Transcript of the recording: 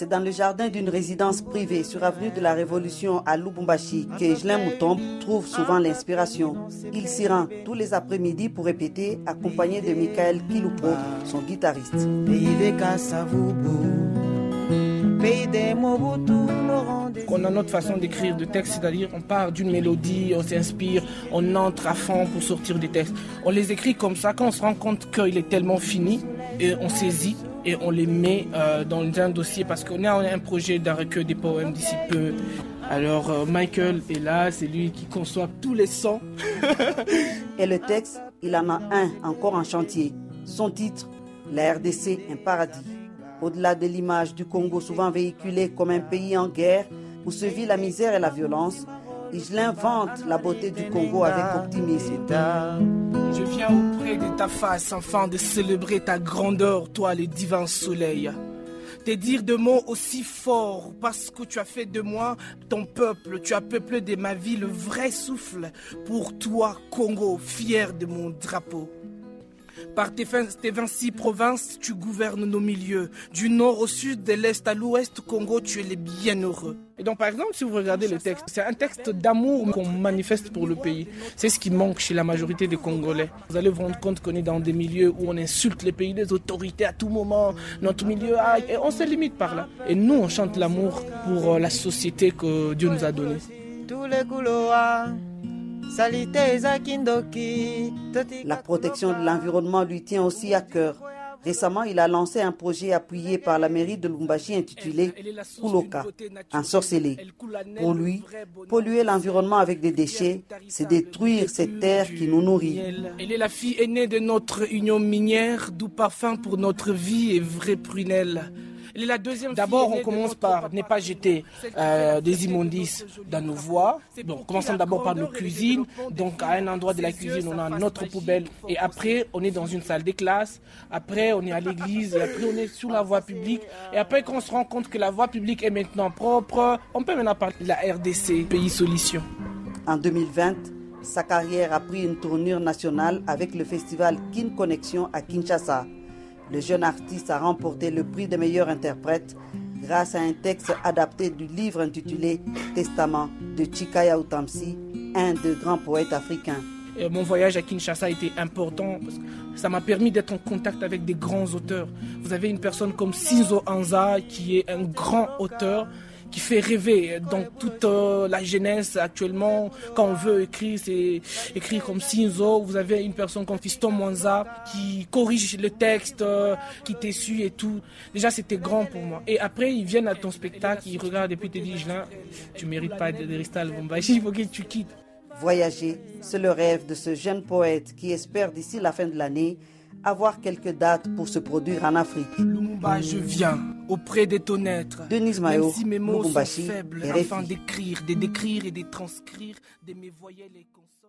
C'est dans le jardin d'une résidence privée sur avenue de la Révolution à Lubumbashi que Egelin Moutombe trouve souvent l'inspiration. Il s'y rend tous les après-midi pour répéter, accompagné de Michael Kilupo, son guitariste. On a notre façon d'écrire de texte, c'est-à-dire on part d'une mélodie, on s'inspire, on entre à fond pour sortir des textes. On les écrit comme ça, quand on se rend compte qu'il est tellement fini, et on saisit et on les met euh, dans un dossier parce qu'on a un projet d'un recueil des poèmes d'ici peu. Alors euh, Michael est là, c'est lui qui conçoit tous les sons. et le texte, il en a un encore en chantier. Son titre, La RDC, un paradis. Au-delà de l'image du Congo souvent véhiculée comme un pays en guerre où se vit la misère et la violence, Igelin vante la beauté du Congo avec optimisme. Je viens auprès de ta face, enfant, de célébrer ta grandeur, toi le divin soleil. Te dire de mots aussi forts parce que tu as fait de moi ton peuple, tu as peuplé de ma vie le vrai souffle. Pour toi, Congo, fier de mon drapeau. Par tes 26 provinces, tu gouvernes nos milieux. Du nord au sud, de l'est à l'ouest, Congo, tu es les bienheureux. Et donc, par exemple, si vous regardez le texte, c'est un texte d'amour qu'on manifeste pour le pays. C'est ce qui manque chez la majorité des Congolais. Vous allez vous rendre compte qu'on est dans des milieux où on insulte les pays, les autorités à tout moment. Notre milieu, ah, et on se limite par là. Et nous, on chante l'amour pour euh, la société que Dieu nous a donnée. Tous les la protection de l'environnement lui tient aussi à cœur. Récemment, il a lancé un projet appuyé par la mairie de Lumbashi intitulé Kuloka, un sorcelé. Pour lui, polluer l'environnement avec des déchets, c'est détruire cette terre qui nous nourrit. Elle est la fille aînée de notre union minière, d'où parfum pour notre vie et vraie prunelle. D'abord, on commence par ne pas jeter euh, des immondices dans nos voies. Bon, commençons d'abord par nos cuisines. Donc, à un endroit de la cuisine, on a notre poubelle. Et après, on est dans une salle de classe. Après, on est à l'église. Et après, on est sur la voie publique. Et après, quand on se rend compte que la voie publique est maintenant propre, on peut maintenant parler de la RDC, pays solution. En 2020, sa carrière a pris une tournure nationale avec le festival Kin Connexion à Kinshasa le jeune artiste a remporté le prix de meilleur interprète grâce à un texte adapté du livre intitulé Testament de Chikaya Utamsi, un des grands poètes africains. mon voyage à Kinshasa a été important parce que ça m'a permis d'être en contact avec des grands auteurs. Vous avez une personne comme Sinzo Anza qui est un grand auteur qui fait rêver. dans toute euh, la jeunesse actuellement, quand on veut écrire, c'est écrire comme Sinzo. Vous avez une personne comme Fiston Mwanza qui corrige le texte, euh, qui t'essuie et tout. Déjà, c'était grand pour moi. Et après, ils viennent à ton spectacle, ils regardent et puis te disent, tu mérites pas de rester à il faut que tu quittes. Voyager, c'est le rêve de ce jeune poète qui espère d'ici la fin de l'année avoir quelques dates pour se produire en Afrique. Lumumba, je viens auprès de ton être. Denise Mayo, Même si mes mots sont faibles, afin d'écrire, de décrire et de transcrire, de me voyer les conseils.